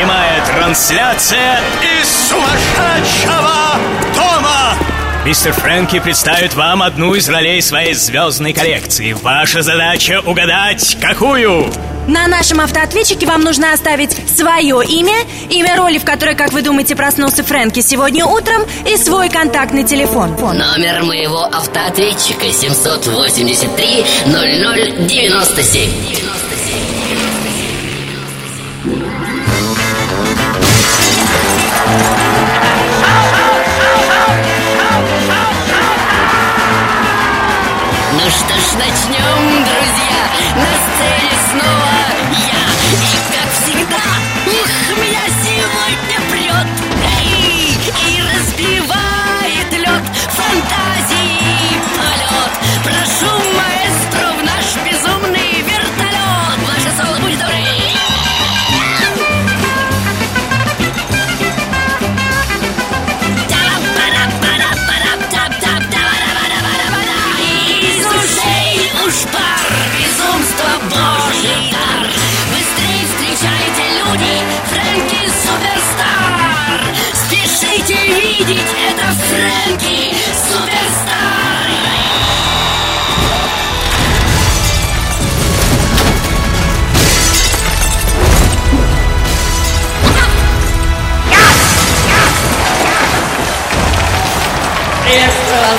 Прямая трансляция из сумасшедшего дома. Мистер Фрэнки представит вам одну из ролей своей звездной коллекции. Ваша задача угадать, какую? На нашем автоответчике вам нужно оставить свое имя, имя роли, в которой, как вы думаете, проснулся Фрэнки сегодня утром, и свой контактный телефон. Номер моего автоответчика 783 0097.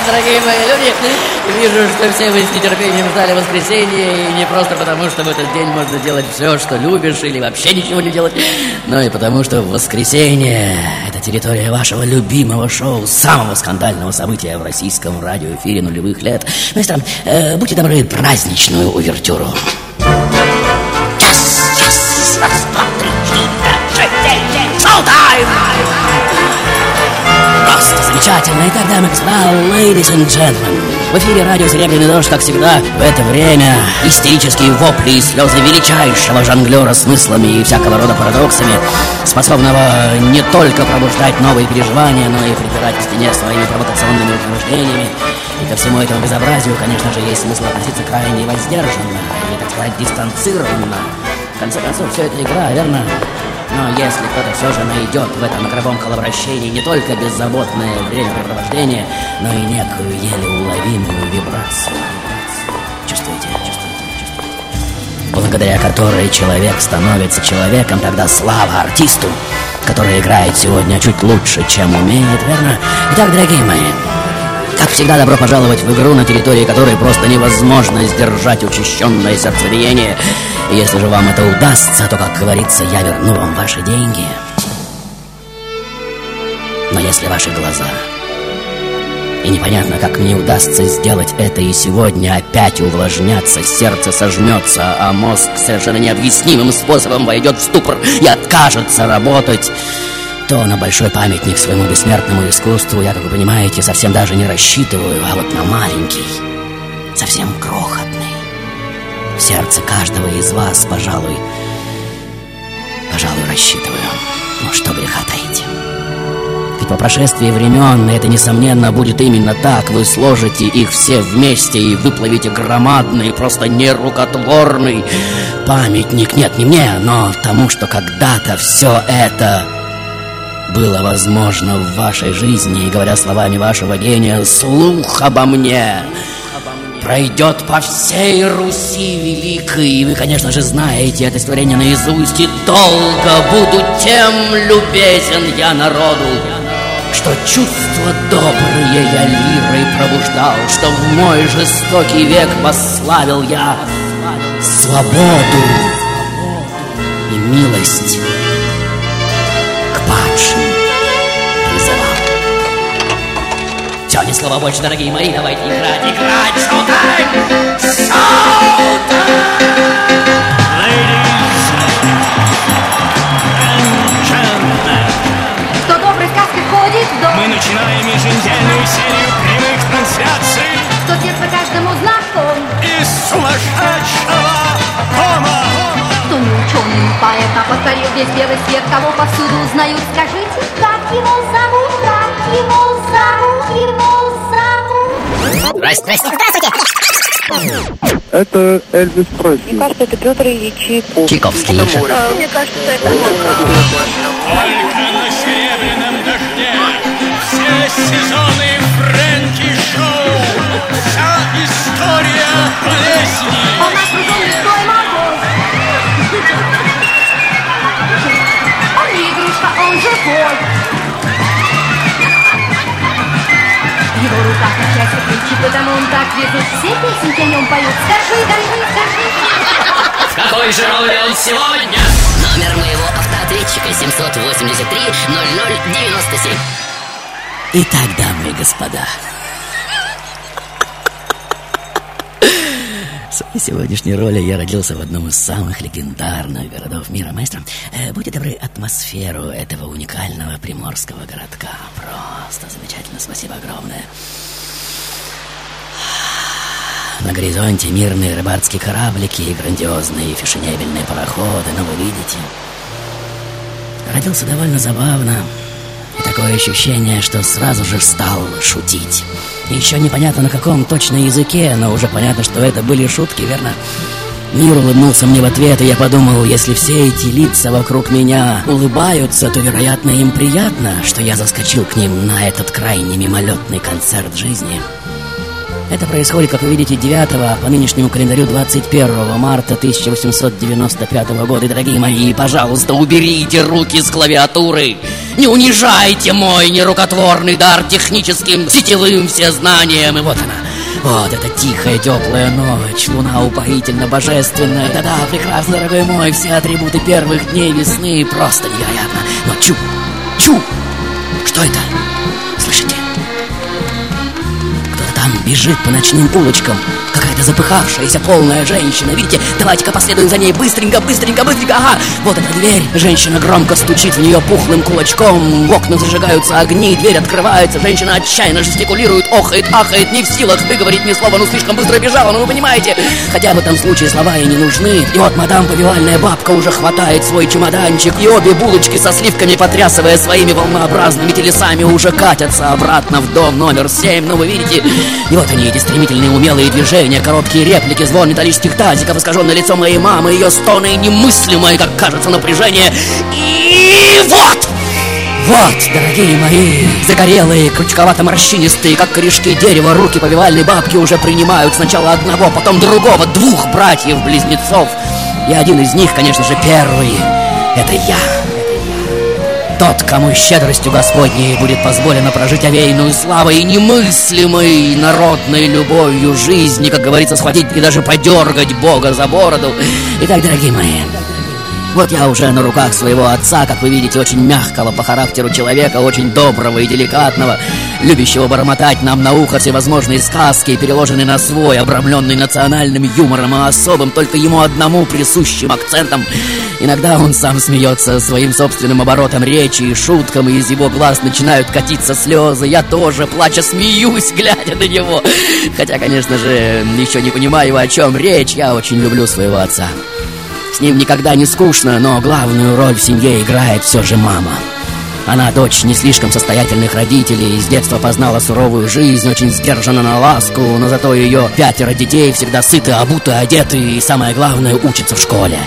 Дорогие мои люди. Вижу, что все вы с нетерпением ждали воскресенья, и не просто потому, что в этот день можно делать все, что любишь, или вообще ничего не делать, но и потому, что воскресенье — это территория вашего любимого шоу, самого скандального события в российском радиоэфире нулевых лет. Мистер, э, будьте добры, праздничную увертюру. Час, час, раз, два, три, четыре, пять, шесть, семь, шоу-тайм! Просто замечательно. Итак, дамы и господа, ladies and gentlemen, в эфире радио «Серебряный дождь», как всегда, в это время истерические вопли и слезы величайшего жонглера смыслами и всякого рода парадоксами, способного не только пробуждать новые переживания, но и припирать к стене своими провокационными утверждениями. И ко всему этому безобразию, конечно же, есть смысл относиться крайне воздержанно, или, так сказать, дистанцированно. В конце концов, все это игра, верно? Но если кто-то все же найдет в этом игровом коловращении не только беззаботное времяпрепровождение, но и некую еле уловимую вибрацию. Чувствуете? Чувствуете? Чувствуете? Благодаря которой человек становится человеком, тогда слава артисту, который играет сегодня чуть лучше, чем умеет, верно? Итак, дорогие мои, как всегда, добро пожаловать в игру, на территории которой просто невозможно сдержать учащенное сердцебиение. Если же вам это удастся, то, как говорится, я верну вам ваши деньги. Но если ваши глаза... И непонятно, как мне удастся сделать это и сегодня опять увлажнятся, сердце сожмется, а мозг совершенно необъяснимым способом войдет в ступор и откажется работать то на большой памятник своему бессмертному искусству я, как вы понимаете, совсем даже не рассчитываю, а вот на маленький, совсем крохотный. В сердце каждого из вас, пожалуй, пожалуй, рассчитываю. Ну, что греха таить. Ведь по прошествии времен это, несомненно, будет именно так. Вы сложите их все вместе и выплавите громадный, просто нерукотворный памятник. Нет, не мне, но тому, что когда-то все это было возможно в вашей жизни, и, говоря словами вашего гения, слух обо мне пройдет по всей Руси Великой. И вы, конечно же, знаете это стихотворение наизусть, и долго буду тем любезен я народу, что чувства добрые я лирой пробуждал, что в мой жестокий век пославил я свободу и милость Слово больше, дорогие мои, давайте играть, играть, шоу-тайм! Шоу-тайм! Что добрый сказки входит. Мы начинаем еженедельную серию прямых трансляций. Кто Что по каждому знаком. Из сумасшедшего дома. Кто не ученый поэт, а повторил весь белый свет, кого повсюду узнают, скажите, как его зовут, как его зовут. Здрасте, здрасте. Это Эльвис Пресли. кажется, это Петр Ильич Чайковский. Мне кажется, это Только на серебряном дожде Все сезоны Фрэнки Шоу Вся история болезни Он наш кругом лесной Он не игрушка, он живой В его руках счастье ключи, потому он так везут Все песенки о нем поют Скажи, скажи, скажи. В какой же роли он сегодня? Номер моего автоответчика 783 0097 Итак, дамы и господа, в своей сегодняшней роли я родился в одном из самых легендарных городов мира. Маэстро, э, будьте добры, атмосферу этого уникального приморского городка. Просто замечательно, спасибо огромное. На горизонте мирные рыбацкие кораблики и грандиозные фешенебельные пароходы, но вы видите... Родился довольно забавно, такое ощущение, что сразу же стал шутить. Еще непонятно на каком точно языке, но уже понятно, что это были шутки, верно? Мир улыбнулся мне в ответ, и я подумал, если все эти лица вокруг меня улыбаются, то, вероятно, им приятно, что я заскочил к ним на этот крайне мимолетный концерт жизни. Это происходит, как вы видите, 9 а по нынешнему календарю 21 марта 1895 года. И, дорогие мои, пожалуйста, уберите руки с клавиатуры. Не унижайте мой нерукотворный дар техническим, сетевым всезнанием. И вот она, вот эта тихая, теплая ночь, луна упоительно божественная. Да-да, прекрасно, дорогой мой, все атрибуты первых дней весны просто невероятно. Но чу, чу, что это? Там бежит по ночным улочкам. Какая-то запыхавшаяся полная женщина. Видите, давайте-ка последуем за ней быстренько, быстренько, быстренько. Ага, вот эта дверь. Женщина громко стучит в нее пухлым кулачком. В окнах зажигаются огни, дверь открывается. Женщина отчаянно жестикулирует, охает, ахает, не в силах выговорить ни слова, ну слишком быстро бежала, ну вы понимаете. Хотя в этом случае слова и не нужны. И вот мадам повивальная бабка уже хватает свой чемоданчик. И обе булочки со сливками, потрясывая своими волнообразными телесами, уже катятся обратно в дом номер семь. Ну вы видите, и вот они, эти стремительные умелые движения, короткие реплики, звон металлических тазиков, искаженное лицо моей мамы, ее стоны немыслимое, как кажется, напряжение. И вот! Вот, дорогие мои, загорелые, крючковато-морщинистые, как корешки дерева, руки повивальной бабки уже принимают сначала одного, потом другого, двух братьев-близнецов. И один из них, конечно же, первый. Это я. Тот, кому щедростью Господней будет позволено прожить овеянную славой и немыслимой народной любовью жизни, как говорится, схватить и даже подергать Бога за бороду. Итак, дорогие мои, вот я уже на руках своего отца, как вы видите, очень мягкого по характеру человека, очень доброго и деликатного, любящего бормотать нам на ухо всевозможные сказки, переложенные на свой, обрамленный национальным юмором и особым, только ему одному присущим акцентом. Иногда он сам смеется своим собственным оборотом речи и шуткам, и из его глаз начинают катиться слезы. Я тоже, плача, смеюсь, глядя на него. Хотя, конечно же, еще не понимаю, о чем речь. Я очень люблю своего отца. С ним никогда не скучно, но главную роль в семье играет все же мама. Она дочь не слишком состоятельных родителей, с детства познала суровую жизнь, очень сдержана на ласку, но зато ее пятеро детей всегда сыты, обуты, одеты и, самое главное, учатся в школе.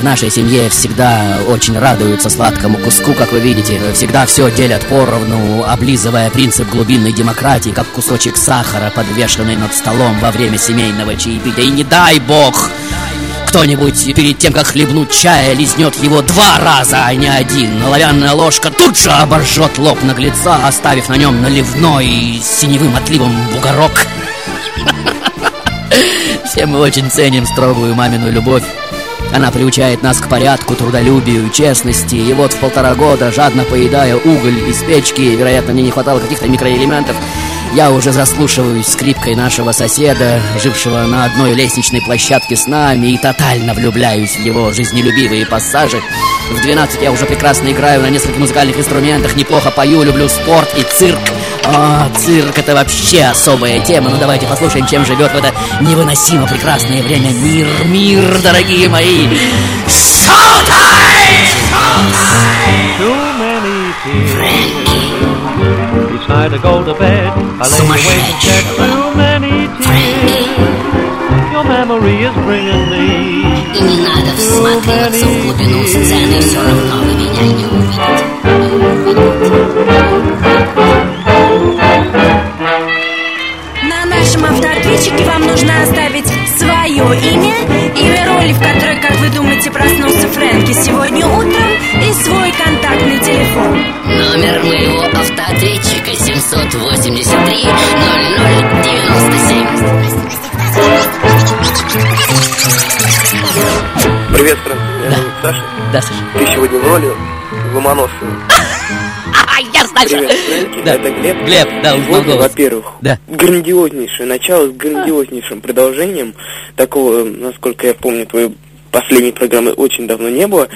В нашей семье всегда очень радуются сладкому куску, как вы видите. Всегда все делят поровну, облизывая принцип глубинной демократии, как кусочек сахара, подвешенный над столом во время семейного чаепития. И не дай бог, кто-нибудь перед тем, как хлебнуть чая, лизнет его два раза, а не один. Оловянная ложка тут же оборжет лоб наглеца, оставив на нем наливной с синевым отливом бугорок. Все мы очень ценим строгую мамину любовь. Она приучает нас к порядку, трудолюбию, честности. И вот в полтора года, жадно поедая уголь из печки, вероятно, мне не хватало каких-то микроэлементов, я уже заслушиваюсь скрипкой нашего соседа, жившего на одной лестничной площадке с нами, и тотально влюбляюсь в его жизнелюбивые пассажи. В 12 я уже прекрасно играю на нескольких музыкальных инструментах, неплохо пою, люблю спорт и цирк. О, цирк это вообще особая тема. Ну давайте послушаем, чем живет в это невыносимо прекрасное время мир, мир, дорогие мои. Шоу-тайм! Too many tears. Night I go to bed, I lay awake and shed too many tears. Your memory is bringing me. И меня не увидите. На нашем автоответчике вам нужно оставить свое имя, имя роли, в которой, как вы думаете, проснулся Фрэнки сегодня утром, и свой контактный телефон. Номер моего автоответчика 783 0097. Привет, Фрэнк. Меня зовут Саша. Да, Саша. Ты сегодня в роли Ломоносова. Я знаю. Привет, Фрэнки. Да. Это Глеб. Глеб, да, узнал голос. во-первых, Да. грандиознейшее начало с грандиознейшим продолжением. Такого, насколько я помню, твоей последней программы очень давно не было.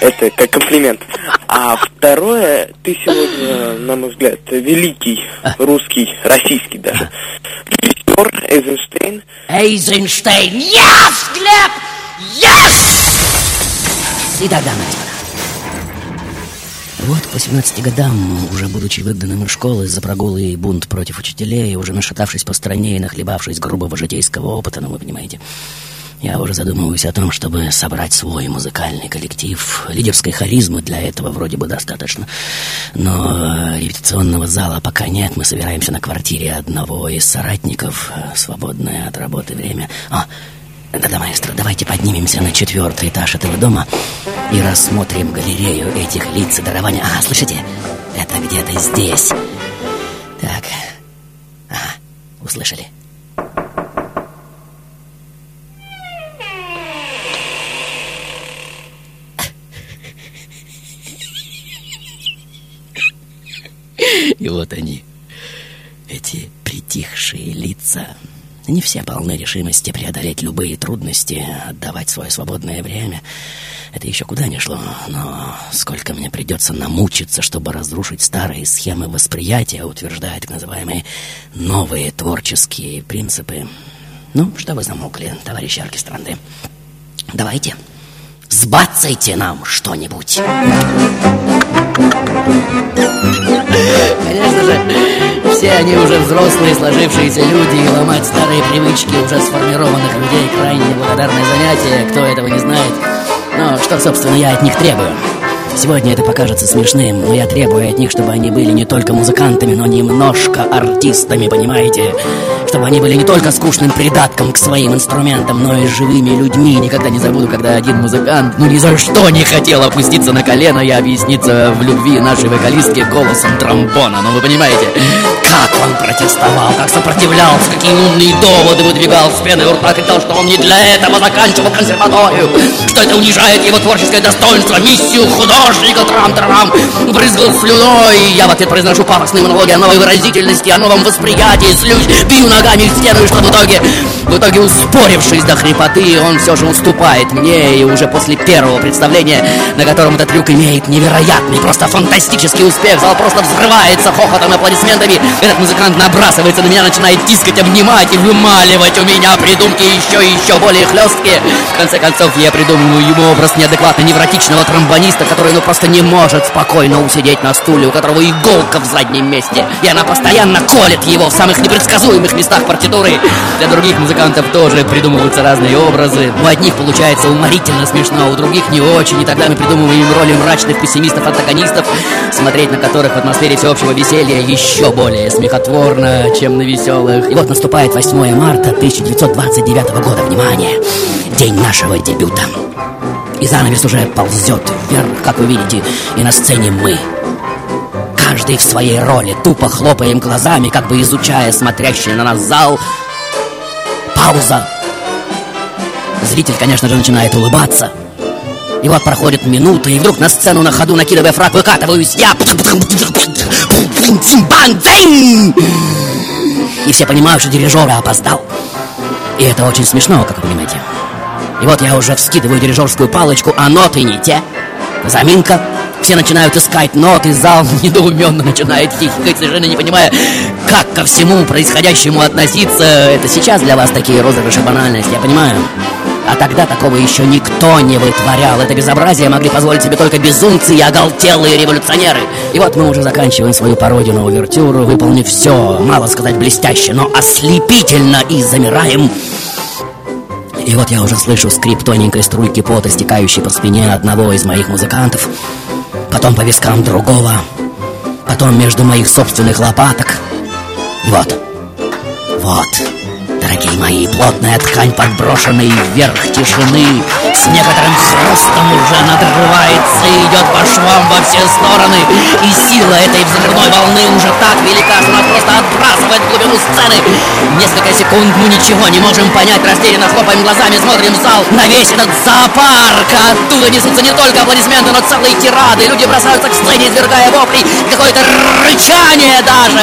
Это как комплимент. А второе, ты сегодня, на мой взгляд, великий русский, российский даже, режиссер Эйзенштейн. Эйзенштейн. Yes, Глеб! Yes! Итак, дамы и господа. Вот к 18 годам, уже будучи выгнанным из школы за прогулы и бунт против учителей, уже нашатавшись по стране и нахлебавшись грубого житейского опыта, ну вы понимаете, я уже задумываюсь о том, чтобы собрать свой музыкальный коллектив. Лидерской харизмы для этого вроде бы достаточно. Но э, репетиционного зала пока нет. Мы собираемся на квартире одного из соратников. э, Свободное от работы время. А, да-да, маэстро, давайте поднимемся на четвертый этаж этого дома и рассмотрим галерею этих лиц и дарований. А, слышите? Это где-то здесь. Так. Ага, услышали. И вот они, эти притихшие лица. Не все полны решимости преодолеть любые трудности, отдавать свое свободное время. Это еще куда ни шло, но сколько мне придется намучиться, чтобы разрушить старые схемы восприятия, утверждая так называемые новые творческие принципы. Ну, что вы замолкли, товарищи оркестранты? Давайте, сбацайте нам что-нибудь. Конечно же, все они уже взрослые, сложившиеся люди, и ломать старые привычки уже сформированных людей крайне неблагодарное занятие, кто этого не знает. Но что, собственно, я от них требую? Сегодня это покажется смешным, но я требую от них, чтобы они были не только музыкантами, но немножко артистами, понимаете? Чтобы они были не только скучным придатком к своим инструментам, но и живыми людьми. Никогда не забуду, когда один музыкант, ну ни за что не хотел опуститься на колено и объясниться в любви нашей вокалистки голосом тромбона. Ну вы понимаете, как он протестовал, как сопротивлялся, какие умные доводы выдвигал с пеной у рта, кричал, что он не для этого заканчивал консерваторию, что это унижает его творческое достоинство, миссию художника, трам-трам, брызгал слюной. Я в ответ произношу пафосные монологи о новой выразительности, о новом восприятии, слюсь, бью ногами в стену, и что в итоге, в итоге успорившись до хрипоты, он все же уступает мне, и уже после первого представления, на котором этот трюк имеет невероятный, просто фантастический успех, зал просто взрывается хохотом и аплодисментами, этот музыкант набрасывается на меня, начинает тискать, обнимать и вымаливать у меня придумки еще и еще более хлесткие. В конце концов, я придумываю ему образ неадекватно невротичного тромбониста, который ну просто не может спокойно усидеть на стуле, у которого иголка в заднем месте, и она постоянно колет его в самых непредсказуемых местах партитуры. Для других музыкантов тоже придумываются разные образы. У одних получается уморительно смешно, у других не очень, и тогда мы придумываем роли мрачных пессимистов-антагонистов, смотреть на которых в атмосфере всеобщего веселья еще более смехотворно, чем на веселых. И вот наступает 8 марта 1929 года. Внимание! День нашего дебюта. И занавес уже ползет вверх, как вы видите, и на сцене мы. Каждый в своей роли, тупо хлопаем глазами, как бы изучая смотрящий на нас зал. Пауза. Зритель, конечно же, начинает улыбаться. И вот проходит минута, и вдруг на сцену на ходу, накидывая фраг, выкатываюсь я. И все понимают, что дирижер опоздал. И это очень смешно, как вы понимаете. И вот я уже вскидываю дирижерскую палочку, а ноты не те. Заминка. Все начинают искать ноты, зал недоуменно начинает хихикать, совершенно не понимая, как ко всему происходящему относиться. Это сейчас для вас такие розыгрыши банальности, я понимаю. А тогда такого еще никто не вытворял. Это безобразие могли позволить себе только безумцы и оголтелые революционеры. И вот мы уже заканчиваем свою пародию на увертюру, выполнив все, мало сказать блестяще, но ослепительно и замираем. И вот я уже слышу скрип тоненькой струйки пота, стекающей по спине одного из моих музыкантов, потом по вискам другого, потом между моих собственных лопаток. Вот, вот, дорогие мои, плотная ткань, подброшенной вверх тишины, с некоторым хрустом уже надрывается и идет по швам во все стороны. И сила этой взрывной волны уже так велика, что она просто отбрасывает глубину сцены. Несколько секунд мы ничего не можем понять, растерянно хлопаем глазами, смотрим в зал. На весь этот зоопарк оттуда несутся не только аплодисменты, но целые тирады. Люди бросаются к сцене, извергая вопли, какое-то рычание даже.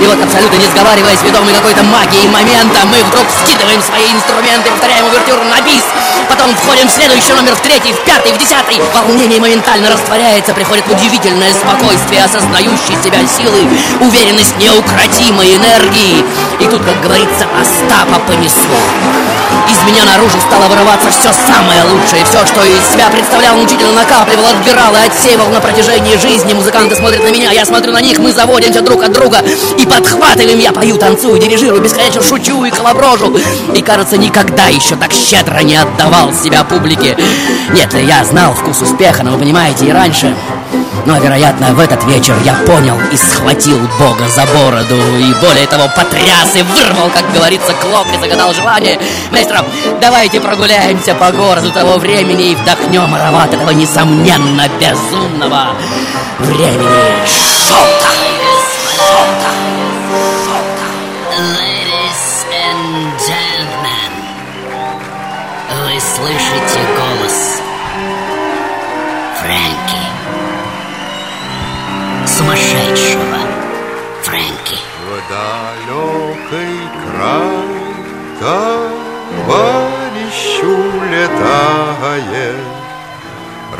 И вот абсолютно не сговариваясь, ведомый какой-то магией момента, мы вдруг скидываем свои инструменты, повторяем увертюру на бис, потом входим в следующий номер, в третий, в пятый, в десятый. Волнение моментально растворяется, приходит удивительное спокойствие, осознающей себя силы, уверенность неукротимой энергии. И тут, как говорится, Остапа понесло. Из меня наружу стало вырываться все самое лучшее, все, что из себя представлял, мучительно накапливал, отбирал и отсеивал на протяжении жизни. Музыканты смотрят на меня, я смотрю на них, мы заводимся друг от друга и подхватываем. Я пою, танцую, дирижирую, бесконечно шучу и колоброжу. И, кажется, никогда еще так щедро не отдавал себя публике. Нет, я знал вкус успеха, но вы понимаете, и раньше. Но, вероятно, в этот вечер я понял и схватил Бога за бороду И более того, потряс и вырвал, как говорится, клок и загадал желание Маэстро, давайте прогуляемся по городу того времени И вдохнем аромат этого, несомненно, безумного времени Шоу-тайм! Ladies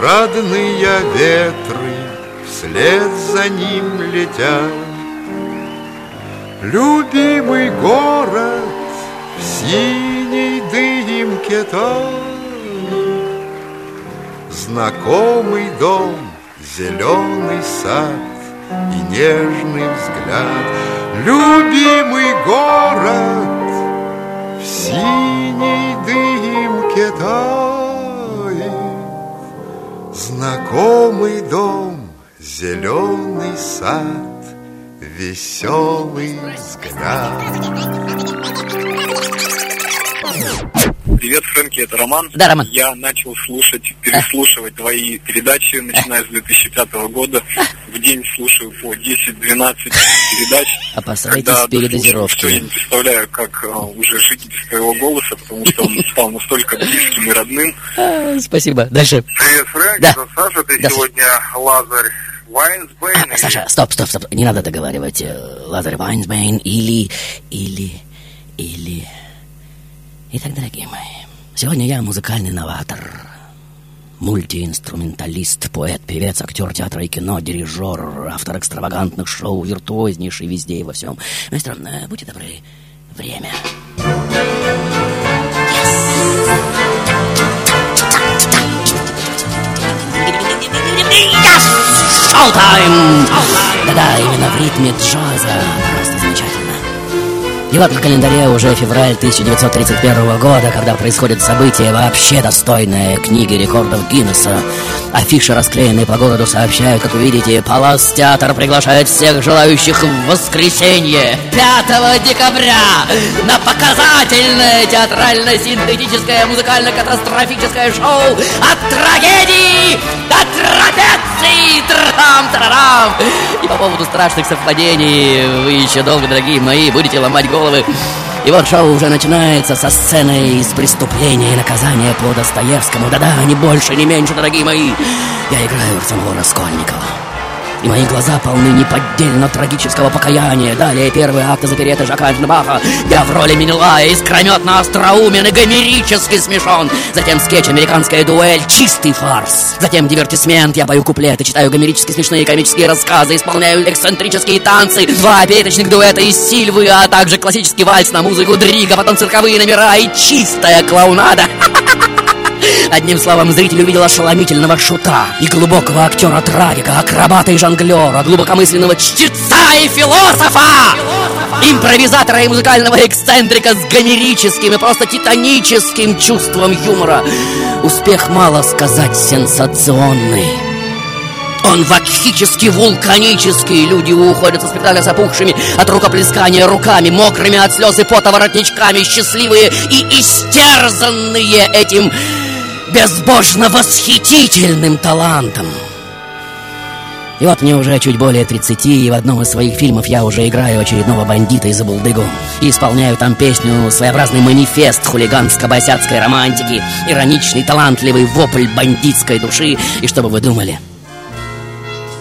Родные ветры вслед за ним летят. Любимый город в синей дымке тонет, Знакомый дом, зеленый сад и нежный взгляд. Любимый город в синей дымке тает, Знакомый дом, зеленый сад, веселый взгляд. Привет, Фрэнки, это Роман. Да, Роман. Я начал слушать, переслушивать твои передачи, начиная с 2005 года. В день слушаю по 10-12 передач. Опасайтесь передозировки. Что я не представляю, как а, уже жить без твоего голоса, потому что он стал настолько близким и родным. А, Спасибо. Дальше. Привет, Фрэнк, Да. это Саша, ты Да, сегодня Лазарь Вайнсбейн. А, Саша, стоп, стоп, стоп. Не надо договаривать. Э, Лазарь Вайнсбейн или... Или... Или... Итак, дорогие мои, сегодня я музыкальный новатор. Мультиинструменталист, поэт, певец, актер театра и кино, дирижер, автор экстравагантных шоу, виртуознейший везде и во всем. Мастер, будьте добры, время. Шоу-тайм! Да-да, именно в ритме джаза. Просто. И вот на календаре уже февраль 1931 года, когда происходит событие, вообще достойное книги рекордов Гиннесса. Афиши, расклеенные по городу, сообщают, как вы видите, Палас Театр приглашает всех желающих в воскресенье 5 декабря на показательное театрально-синтетическое музыкально-катастрофическое шоу от трагедии до трапеции! Трам-тарарам! И по поводу страшных совпадений вы еще долго, дорогие мои, будете ломать головы. И вот шоу уже начинается со сцены из преступления и наказания по Достоевскому. Да-да, не больше, не меньше, дорогие мои. Я играю в самого Раскольникова. И мои глаза полны неподдельно трагического покаяния. Далее первый акт из опереты Жака Эффенбаха. Я в роли Менелая искрометно остроумен и гомерически смешон. Затем скетч «Американская дуэль» — чистый фарс. Затем дивертисмент, я пою куплеты, читаю гомерически смешные комические рассказы, исполняю эксцентрические танцы, два опереточных дуэта из Сильвы, а также классический вальс на музыку Дрига, потом цирковые номера и чистая клоунада. Одним словом, зритель увидел ошеломительного шута и глубокого актера-трагика, акробата и жонглера, глубокомысленного чтеца и философа! Импровизатора и музыкального эксцентрика с гомерическим и просто титаническим чувством юмора. Успех, мало сказать, сенсационный. Он вакхически вулканический Люди уходят со спектакля с опухшими от рукоплескания руками Мокрыми от слез и пота воротничками Счастливые и истерзанные этим безбожно восхитительным талантом и вот мне уже чуть более 30, и в одном из своих фильмов я уже играю очередного бандита из Забулдыгу. И исполняю там песню «Своеобразный манифест хулиганско-босяцкой романтики», ироничный, талантливый вопль бандитской души. И что бы вы думали?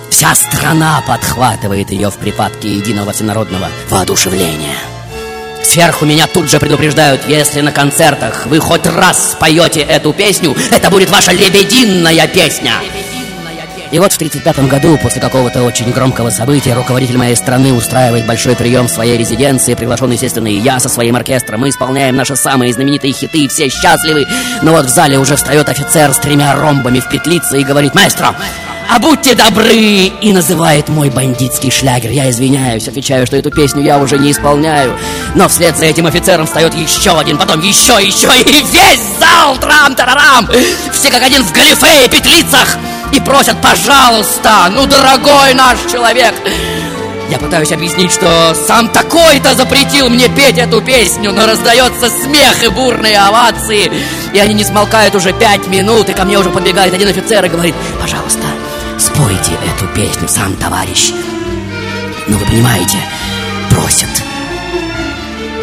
Вся страна подхватывает ее в припадке единого всенародного воодушевления. Сверху меня тут же предупреждают, если на концертах вы хоть раз споете эту песню, это будет ваша лебединая песня. И вот в 1935 году, после какого-то очень громкого события, руководитель моей страны устраивает большой прием в своей резиденции, приглашен, естественно, и я со своим оркестром. Мы исполняем наши самые знаменитые хиты, все счастливы. Но вот в зале уже встает офицер с тремя ромбами в петлице и говорит «Маэстро, а будьте добры!» И называет мой бандитский шлягер. Я извиняюсь, отвечаю, что эту песню я уже не исполняю. Но вслед за этим офицером встает еще один, потом еще, еще, и весь зал трам-тарарам! Все как один в галифе и петлицах! И просят, пожалуйста, ну, дорогой наш человек. Я пытаюсь объяснить, что сам такой-то запретил мне петь эту песню, но раздается смех и бурные овации, и они не смолкают уже пять минут, и ко мне уже подбегает один офицер и говорит, пожалуйста, спойте эту песню, сам товарищ. Ну, вы понимаете, просят.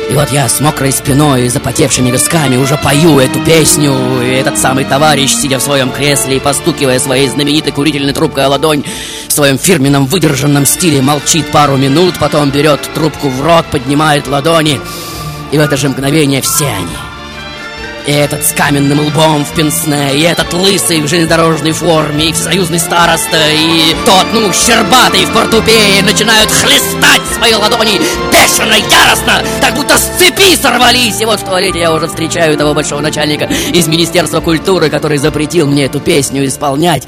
И вот я с мокрой спиной и запотевшими висками уже пою эту песню, и этот самый товарищ, сидя в своем кресле и постукивая своей знаменитой курительной трубкой о ладонь, в своем фирменном выдержанном стиле молчит пару минут, потом берет трубку в рот, поднимает ладони, и в это же мгновение все они — и этот с каменным лбом в пенсне, и этот лысый в железнодорожной форме, и всесоюзный староста, и тот, ну, щербатый в портупее, начинают хлестать свои ладони бешено, яростно, так будто с цепи сорвались. И вот в туалете я уже встречаю того большого начальника из Министерства культуры, который запретил мне эту песню исполнять.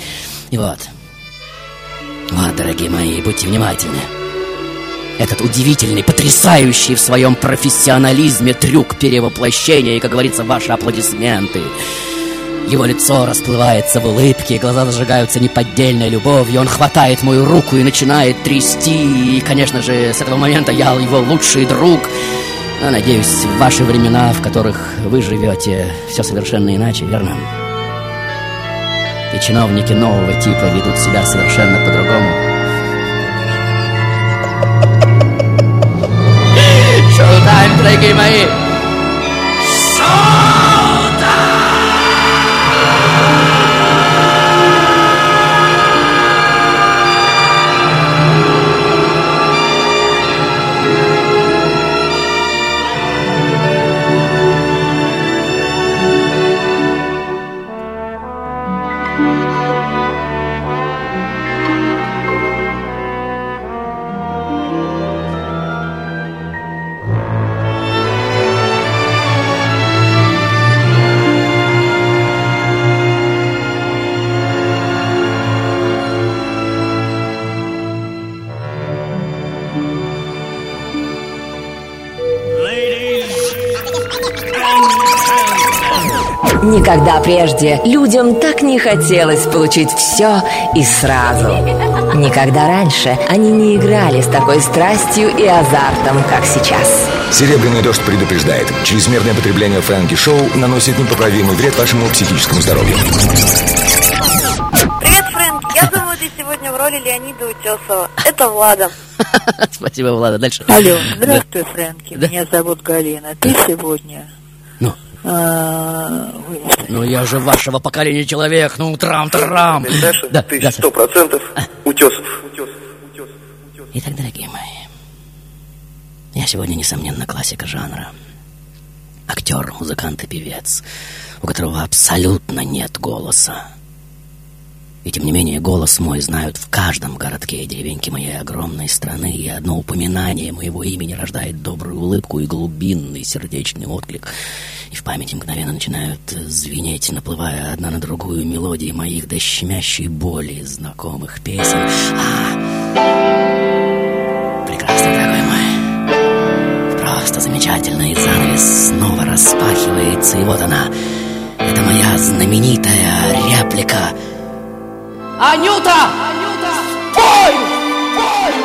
И вот, вот, дорогие мои, будьте внимательны. Этот удивительный, потрясающий в своем профессионализме трюк перевоплощения и, как говорится, ваши аплодисменты. Его лицо расплывается в улыбке, глаза зажигаются неподдельной любовью. Он хватает мою руку и начинает трясти. И, конечно же, с этого момента я его лучший друг. Но, надеюсь, в ваши времена, в которых вы живете, все совершенно иначе, верно? И чиновники нового типа ведут себя совершенно по-другому. Showtime, дорогие мои! Никогда прежде людям так не хотелось получить все и сразу. Никогда раньше они не играли с такой страстью и азартом, как сейчас. Серебряный дождь предупреждает. Чрезмерное потребление Фрэнки Шоу наносит непоправимый вред вашему психическому здоровью. Привет, Фрэнк. Я думаю, ты сегодня в роли Леонида Утесова. Это Влада. Спасибо, Влада. Дальше. Алло, здравствуй, Фрэнки. Меня зовут Галина. Ты сегодня Ну? а, я же вашего поколения человек, ну, трам-трам. Да, ты да, сто процентов утесов. Итак, дорогие мои, я сегодня, несомненно, классика жанра. Актер, музыкант и певец, у которого абсолютно нет голоса. И тем не менее голос мой знают в каждом городке и деревеньке моей огромной страны, и одно упоминание моего имени рождает добрую улыбку и глубинный сердечный отклик. И в памяти мгновенно начинают звенеть, наплывая одна на другую мелодии моих до щемящей боли знакомых песен. А, прекрасный, дорогой мой. Просто замечательно, и занавес снова распахивается, и вот она. Это моя знаменитая реплика — Anjuta! Spoil! Spoil!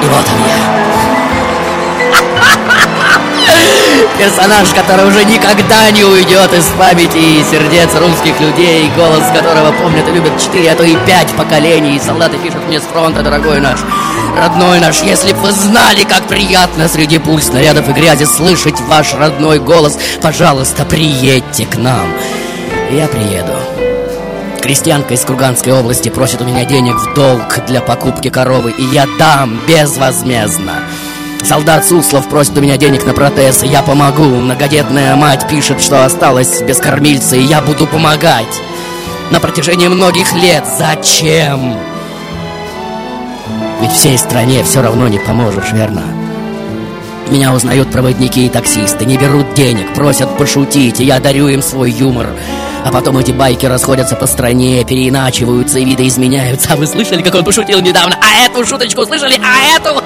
Spoil! Персонаж, который уже никогда не уйдет из памяти и сердец русских людей, голос которого помнят и любят четыре, а то и пять поколений. И солдаты пишут мне с фронта, дорогой наш, родной наш, если бы вы знали, как приятно среди пуль, снарядов и грязи слышать ваш родной голос, пожалуйста, приедьте к нам. Я приеду. Крестьянка из Курганской области просит у меня денег в долг для покупки коровы, и я дам безвозмездно. Солдат Суслов просит у меня денег на протез, я помогу. Многодетная мать пишет, что осталась без кормильца, и я буду помогать. На протяжении многих лет. Зачем? Ведь всей стране все равно не поможешь, верно? Меня узнают проводники и таксисты, не берут денег, просят пошутить, и я дарю им свой юмор. А потом эти байки расходятся по стране, переиначиваются и видоизменяются. А вы слышали, как он пошутил недавно? А эту шуточку слышали? А эту?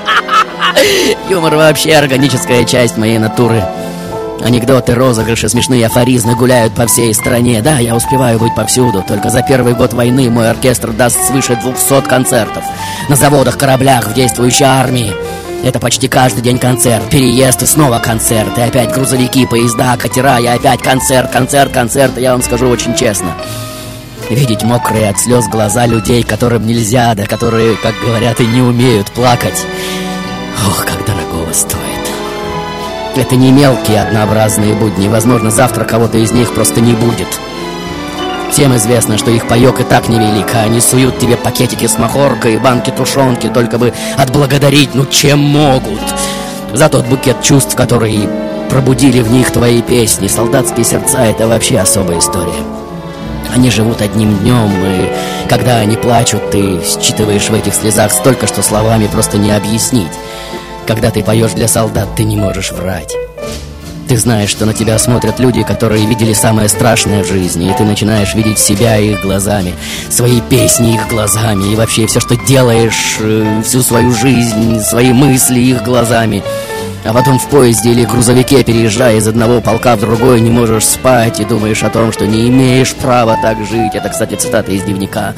Юмор вообще органическая часть моей натуры. Анекдоты, розыгрыши, смешные афоризмы гуляют по всей стране. Да, я успеваю быть повсюду. Только за первый год войны мой оркестр даст свыше 200 концертов. На заводах, кораблях, в действующей армии. Это почти каждый день концерт, переезд и снова концерт, и опять грузовики, поезда, катера, и опять концерт, концерт, концерт, я вам скажу очень честно. Видеть мокрые от слез глаза людей, которым нельзя, да которые, как говорят, и не умеют плакать. Ох, как дорогого стоит. Это не мелкие однообразные будни, возможно, завтра кого-то из них просто не будет. Всем известно, что их паёк и так невелик, а они суют тебе пакетики с махоркой и банки тушенки, только бы отблагодарить, ну чем могут. За тот букет чувств, который пробудили в них твои песни. Солдатские сердца — это вообще особая история. Они живут одним днем, и когда они плачут, ты считываешь в этих слезах столько, что словами просто не объяснить. Когда ты поешь для солдат, ты не можешь врать. Ты знаешь, что на тебя смотрят люди, которые видели самое страшное в жизни, и ты начинаешь видеть себя их глазами, свои песни их глазами, и вообще все, что делаешь, э, всю свою жизнь, свои мысли их глазами. А потом в поезде или грузовике, переезжая из одного полка в другой, не можешь спать и думаешь о том, что не имеешь права так жить. Это, кстати, цитата из дневника.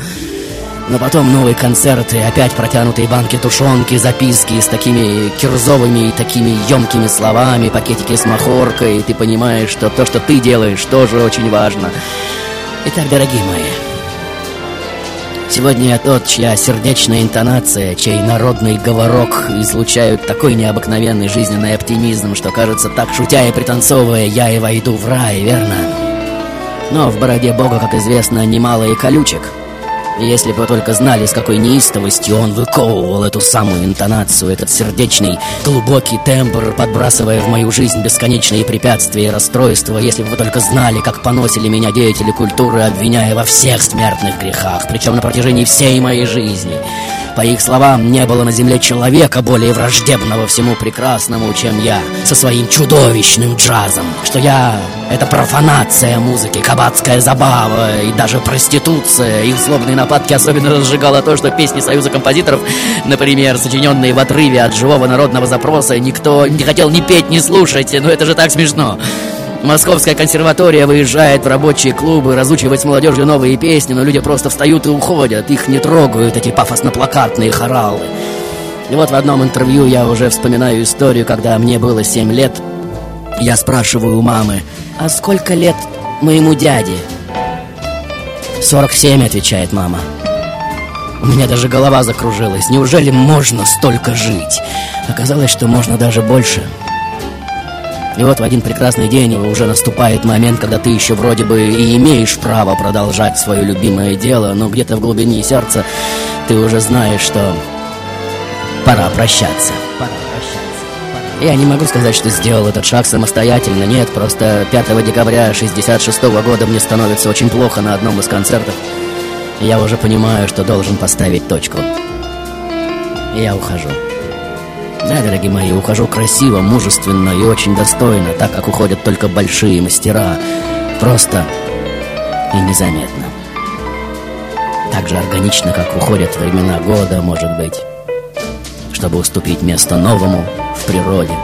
Но потом новые концерты, опять протянутые банки тушенки, записки с такими кирзовыми и такими емкими словами, пакетики с махоркой, и ты понимаешь, что то, что ты делаешь, тоже очень важно. Итак, дорогие мои, сегодня я тот, чья сердечная интонация, чей народный говорок излучают такой необыкновенный жизненный оптимизм, что кажется так, шутя и пританцовывая, я и войду в рай, верно? Но в бороде Бога, как известно, немало и колючек — если бы только знали, с какой неистовостью он выковывал эту самую интонацию, этот сердечный, глубокий тембр, подбрасывая в мою жизнь бесконечные препятствия и расстройства, если бы вы только знали, как поносили меня деятели культуры, обвиняя во всех смертных грехах, причем на протяжении всей моей жизни. По их словам, не было на земле человека более враждебного всему прекрасному, чем я, со своим чудовищным джазом, что я — это профанация музыки, кабацкая забава и даже проституция. Их злобные нападки особенно разжигало то, что песни Союза композиторов, например, сочиненные в отрыве от живого народного запроса, никто не хотел ни петь, ни слушать, но это же так смешно. Московская консерватория выезжает в рабочие клубы разучивать с молодежью новые песни, но люди просто встают и уходят, их не трогают эти пафосно-плакатные хоралы. И вот в одном интервью я уже вспоминаю историю, когда мне было 7 лет. Я спрашиваю у мамы, а сколько лет моему дяде? 47, отвечает мама. У меня даже голова закружилась. Неужели можно столько жить? Оказалось, что можно даже больше. И вот в один прекрасный день уже наступает момент, когда ты еще вроде бы и имеешь право продолжать свое любимое дело, но где-то в глубине сердца ты уже знаешь, что пора прощаться. Пора прощаться. Я не могу сказать, что сделал этот шаг самостоятельно. Нет, просто 5 декабря 66 года мне становится очень плохо на одном из концертов. Я уже понимаю, что должен поставить точку. Я ухожу. Да, дорогие мои, ухожу красиво, мужественно и очень достойно, так как уходят только большие мастера. Просто и незаметно. Так же органично, как уходят времена года, может быть, чтобы уступить место новому в природе.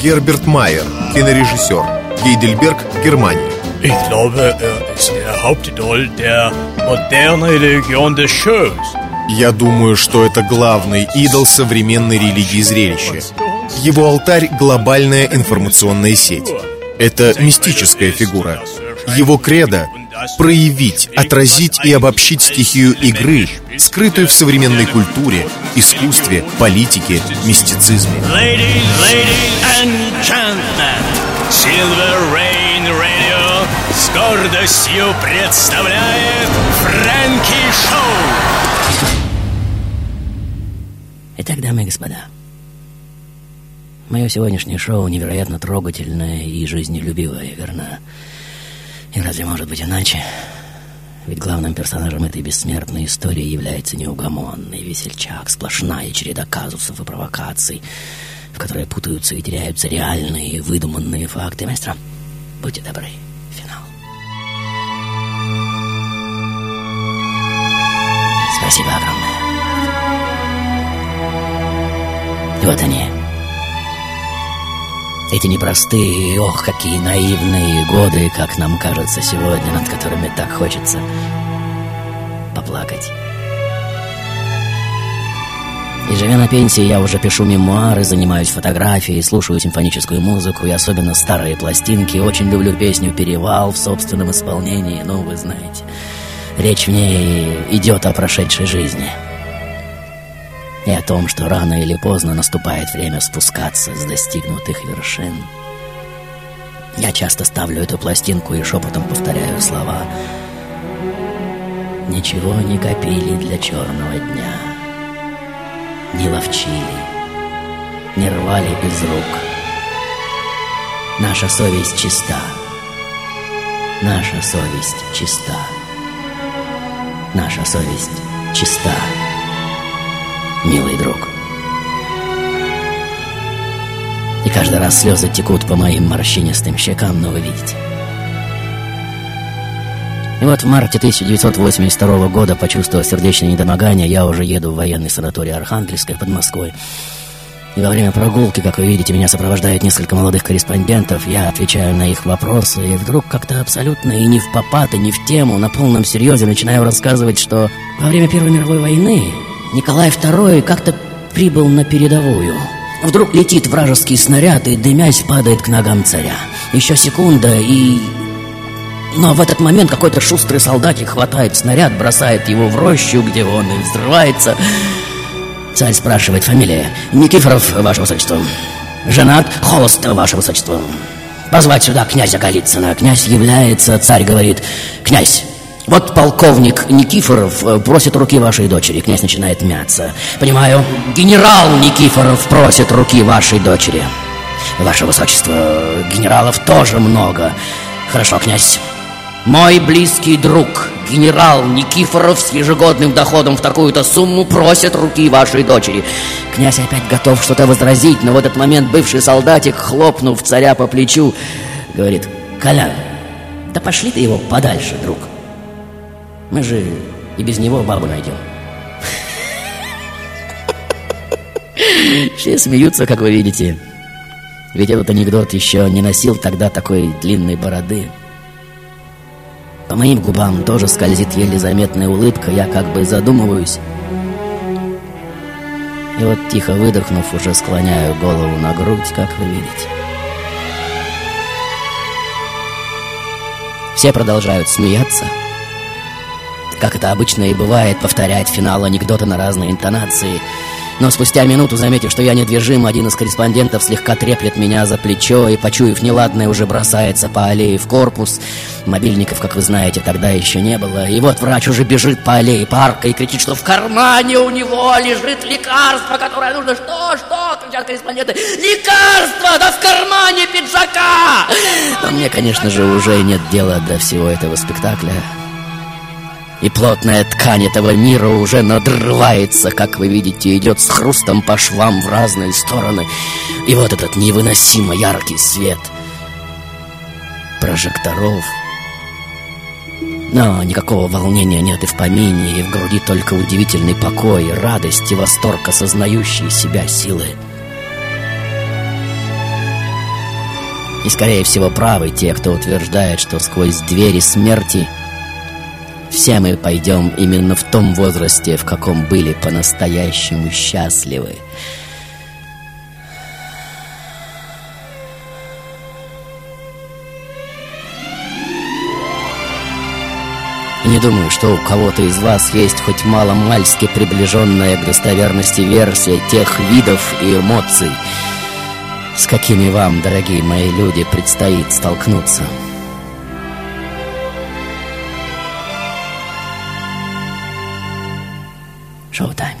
Герберт Майер, кинорежиссер. Гейдельберг, Германия. Ich glaube, er ist der Hauptidol der modernen Religion des Shows. Я думаю, что это главный идол современной религии зрелища. Его алтарь – глобальная информационная сеть. Это мистическая фигура. Его кредо – проявить, отразить и обобщить стихию игры, скрытую в современной культуре, искусстве, политике, мистицизме. Ladies, ladies and gentlemen, Silver Rain Radio с гордостью представляет Фрэнки Шоу. Итак, дамы и господа, мое сегодняшнее шоу невероятно трогательное и жизнелюбивое, верно? И разве может быть иначе? Ведь главным персонажем этой бессмертной истории является неугомонный весельчак, сплошная череда казусов и провокаций, в которые путаются и теряются реальные и выдуманные факты. Маэстро, будьте добры, финал. Спасибо огромное. И вот они. Эти непростые, ох, какие наивные годы, как нам кажется сегодня, над которыми так хочется поплакать. И живя на пенсии, я уже пишу мемуары, занимаюсь фотографией, слушаю симфоническую музыку и особенно старые пластинки. Очень люблю песню «Перевал» в собственном исполнении, ну, вы знаете. Речь в ней идет о прошедшей жизни. И о том, что рано или поздно наступает время спускаться с достигнутых вершин. Я часто ставлю эту пластинку и шепотом повторяю слова «Ничего не копили для черного дня» не ловчили, не рвали из рук. Наша совесть чиста, наша совесть чиста, наша совесть чиста, милый друг. И каждый раз слезы текут по моим морщинистым щекам, но вы видите. И вот в марте 1982 года, почувствовав сердечное недомогание, я уже еду в военный санаторий Архангельская под Москвой. И во время прогулки, как вы видите, меня сопровождают несколько молодых корреспондентов. Я отвечаю на их вопросы, и вдруг как-то абсолютно и не в попад, и не в тему, на полном серьезе начинаю рассказывать, что во время Первой мировой войны Николай II как-то прибыл на передовую. Вдруг летит вражеский снаряд и, дымясь, падает к ногам царя. Еще секунда, и но в этот момент какой-то шустрый солдатик хватает снаряд, бросает его в рощу, где он и взрывается. Царь спрашивает фамилия. Никифоров, ваше высочество. Женат, холост, ваше высочество. Позвать сюда князя Голицына. Князь является, царь говорит, князь, вот полковник Никифоров э, просит руки вашей дочери. Князь начинает мяться. Понимаю, генерал Никифоров просит руки вашей дочери. Ваше высочество, генералов тоже много. Хорошо, князь. Мой близкий друг, генерал Никифоров с ежегодным доходом в такую-то сумму просит руки вашей дочери. Князь опять готов что-то возразить, но в этот момент бывший солдатик, хлопнув царя по плечу, говорит, «Колян, да пошли ты его подальше, друг. Мы же и без него бабу найдем». Все смеются, как вы видите. Ведь этот анекдот еще не носил тогда такой длинной бороды. По моим губам тоже скользит еле заметная улыбка, я как бы задумываюсь. И вот тихо выдохнув, уже склоняю голову на грудь, как вы видите. Все продолжают смеяться. Как это обычно и бывает, повторять финал анекдота на разные интонации – но спустя минуту, заметив, что я недвижим, один из корреспондентов слегка треплет меня за плечо и, почуяв неладное, уже бросается по аллее в корпус. Мобильников, как вы знаете, тогда еще не было. И вот врач уже бежит по аллее парка и кричит, что в кармане у него лежит лекарство, которое нужно... Что, что? кричат корреспонденты. Лекарство! Да в кармане пиджака! Но мне, конечно же, уже нет дела до всего этого спектакля. И плотная ткань этого мира уже надрывается, как вы видите, идет с хрустом по швам в разные стороны. И вот этот невыносимо яркий свет прожекторов. Но никакого волнения нет и в помине, и в груди только удивительный покой, радость и восторг, осознающие себя силы. И, скорее всего, правы те, кто утверждает, что сквозь двери смерти – все мы пойдем именно в том возрасте, в каком были по-настоящему счастливы. Не думаю, что у кого-то из вас есть хоть мало-мальски приближенная к достоверности версия тех видов и эмоций, с какими вам, дорогие мои люди, предстоит столкнуться. Showtime,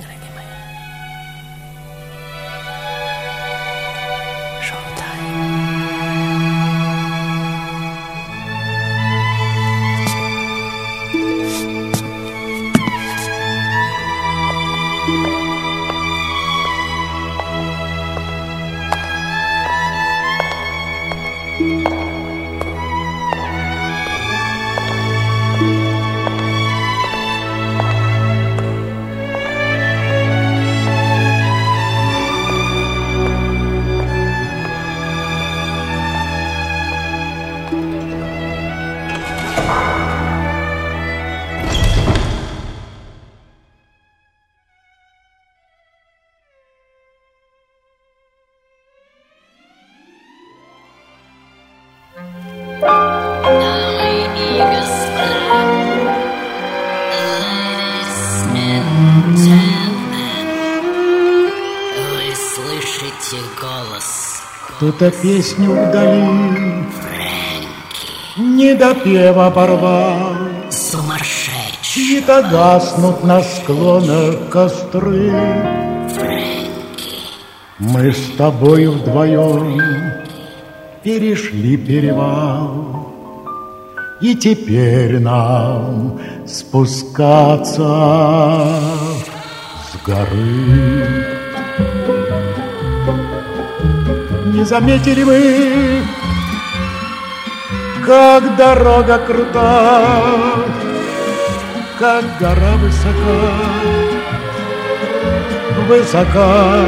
Кто-то песню вдали Не допева порвал. Сумасшедший. И-то гаснут на склонах костры. Мы с тобой вдвоем Перешли перевал. И теперь нам спускаться с горы Не заметили вы, как дорога крута, как гора высока, высока,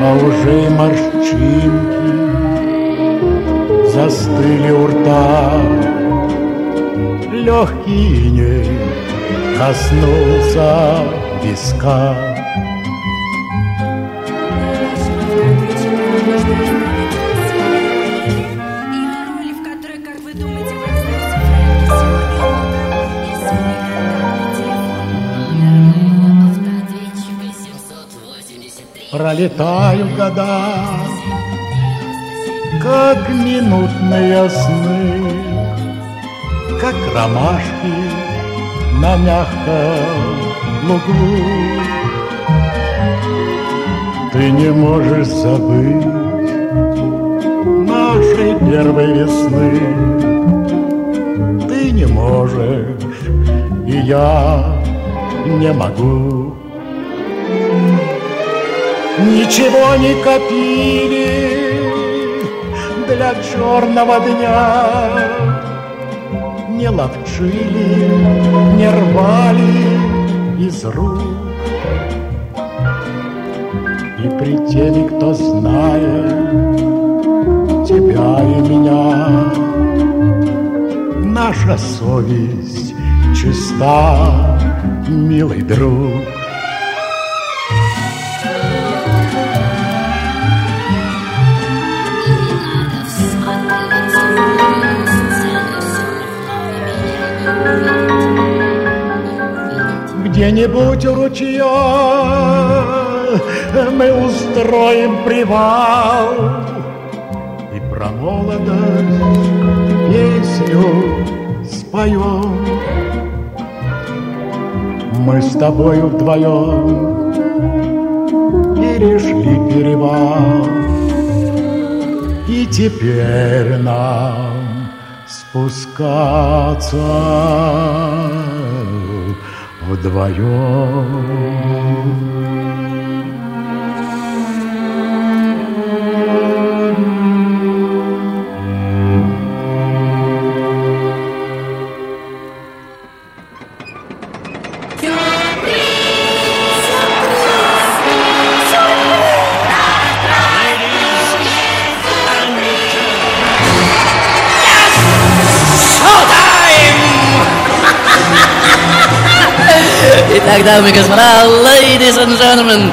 а уже морщинки застыли у рта. Легкий не коснулся виска. Пролетают года, как минутные сны, Как ромашки на мягком лугу. Ты не можешь забыть нашей первой весны. Ты не можешь, и я не могу. Ничего не копили для черного дня, Не ловчили, не рвали из рук. И при теле, кто знает тебя и меня, Наша совесть чиста, милый друг. Где-нибудь у ручья мы устроим привал. И про молодость песню споем. Мы с тобою вдвоем перешли перевал. И теперь нам спускаться вдвоем. Итак, дамы и господа, ladies and gentlemen,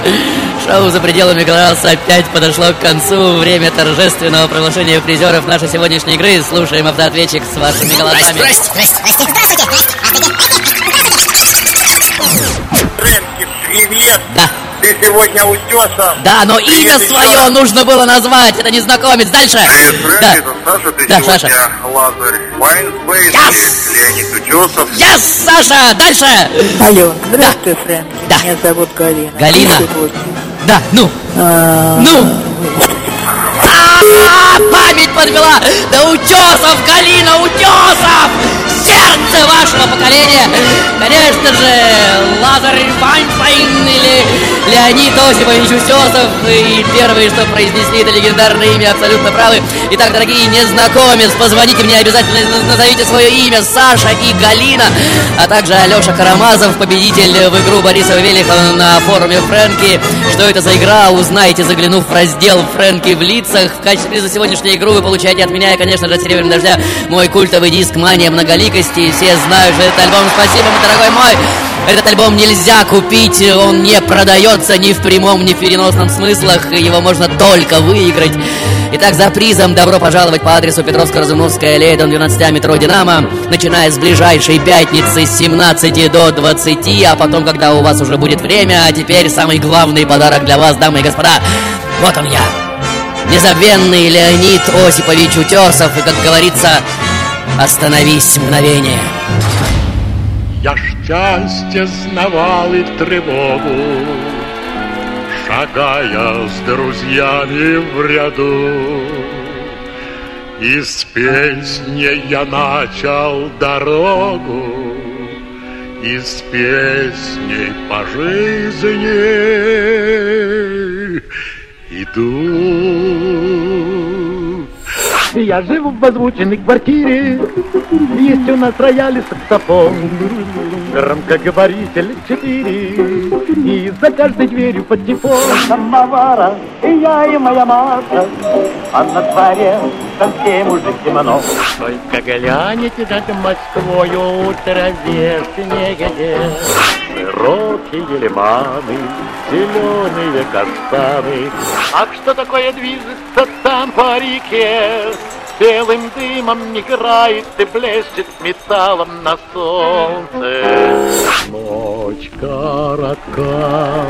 шоу «За пределами глаз» опять подошло к концу. Время торжественного провозглашения призеров нашей сегодняшней игры. Слушаем автоответчик с вашими голосами. Привет! Да. Ты сегодня утесом. Да, но имя свое еще. нужно было назвать. Это незнакомец. Дальше. Привет, Да. Это Саша, ты Да, сегодня Саша. Лазарь Вайнсбейн, Yes! Леонид Утесов. Yes, Саша, дальше. Алло, здравствуй, Фрэнки. Меня зовут Галина. Галина. Да, ну. Ну. А, Память подвела! Да утесов, Галина, утесов! Сердце вашего поколения! Конечно же, Лазарь Вайнштейн или Леонид Осипович Утесов. И первые, что произнесли это легендарное имя, абсолютно правы. Итак, дорогие незнакомец, позвоните мне обязательно, назовите свое имя Саша и Галина, а также Алеша Карамазов, победитель в игру Бориса Велихова на форуме Фрэнки. Что это за игра, узнаете, заглянув в раздел Фрэнки в лицах. В качестве приза сегодняшней игры вы получаете от меня, конечно же, от Серебряного Дождя мой культовый диск «Мания многоликости». Все знают, что этот альбом, спасибо, мой дорогой мой. Этот альбом нельзя купить, он не продается ни в прямом, ни в переносном смыслах, и его можно только выиграть. Итак, за призом добро пожаловать по адресу Петровско-Разумовская, аллея, дом 12, метро «Динамо», начиная с ближайшей пятницы с 17 до 20, а потом, когда у вас уже будет время, а теперь самый главный подарок для вас, дамы и господа, вот он я, незабвенный Леонид Осипович Утесов, и, как говорится, остановись мгновение. Я счастье знавал и тревогу, Шагая с друзьями в ряду. И с песни я начал дорогу, И с песней по жизни иду. Я живу в озвученной квартире, есть у нас рояль и саксофон, громкоговоритель четыре, и за каждой дверью патефон. Самовара, и я, и моя Маша, а на дворе совсем уже темно. Только гляните над Москвою утро снеге, широкие лиманы, зеленые каштаны. Ах, что такое движется там по реке? Белым дымом играет и блещет металлом на солнце. Ночь коротка,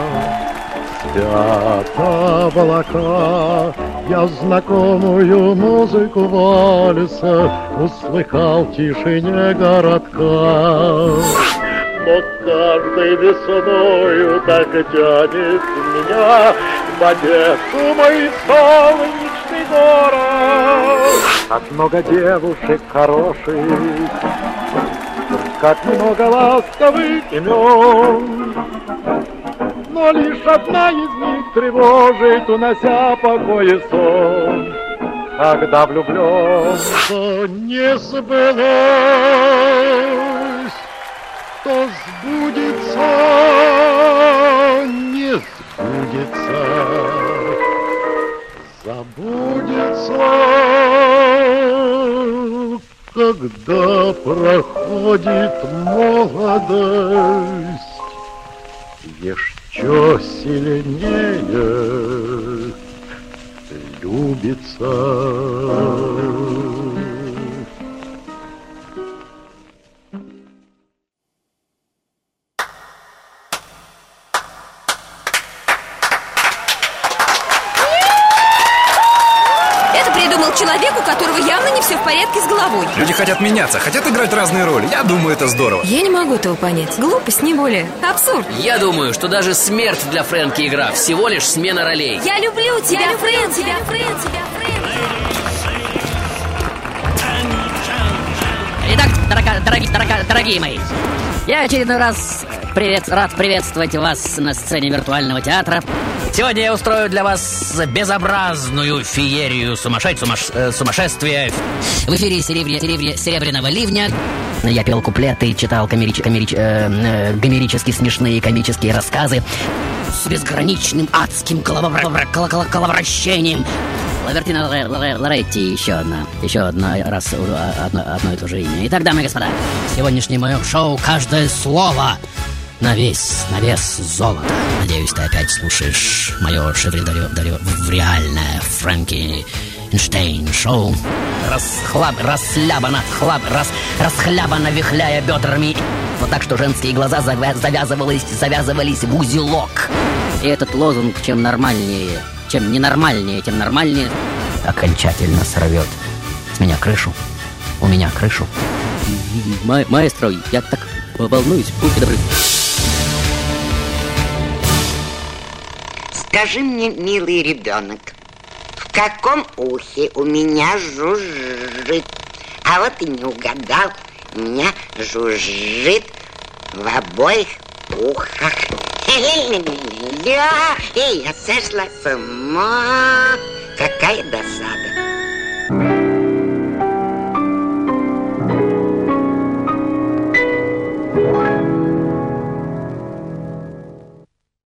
спят облака. Я знакомую музыку вальса услыхал в тишине городка. Но каждой весною так тянет меня в Одессу мой солнечный город. Как много девушек хороших, как много ласковых имен. Но лишь одна из них тревожит, унося покой и сон. Когда влюблен, Что не сбылось, то сбудется не забудется, забудется, когда проходит молодость. Еще сильнее любится. Не все в порядке с головой. Люди хотят меняться, хотят играть разные роли. Я думаю, это здорово. Я не могу этого понять. Глупость, не более. Абсурд. Я думаю, что даже смерть для Фрэнки игра Всего лишь смена ролей Я люблю тебя, Фрэнк, тебя, Фрэнк, тебя, Итак, дорога- дороги- дорога- дорогие мои Я очередной раз привет, рад приветствовать вас на сцене виртуального театра Сегодня я устрою для вас безобразную феерию сумасшедь, сумаш- э, сумасшествия. В эфире серебря- серебря- «Серебряного ливня» Я пел куплеты, читал комерич- комерич- э, э, гомерически смешные комические рассказы С безграничным адским коловращением. Лавертина Лоре- Лоре- Лоретти, еще одна, еще одна раз а- одно, одно и то же имя. Итак, дамы и господа, в сегодняшнем моем шоу каждое слово на вес, на вес золота. Надеюсь, ты опять слушаешь мое шевреальное Фрэнки Эйнштейн шоу. Расхлаб, расслабано, хлаб, рас, расхлябано, вихляя бедрами. Вот так, что женские глаза завя- завязывались, завязывались в узелок. И этот лозунг, чем нормальнее, чем ненормальнее, тем нормальнее, окончательно сорвет с меня крышу. У меня крышу. Ма- маэстро, я так волнуюсь, будьте добры. Скажи мне, милый ребенок, в каком ухе у меня жужжит? А вот и не угадал, у меня жужжит в обоих ухах. И я сошла с ума. Какая досада.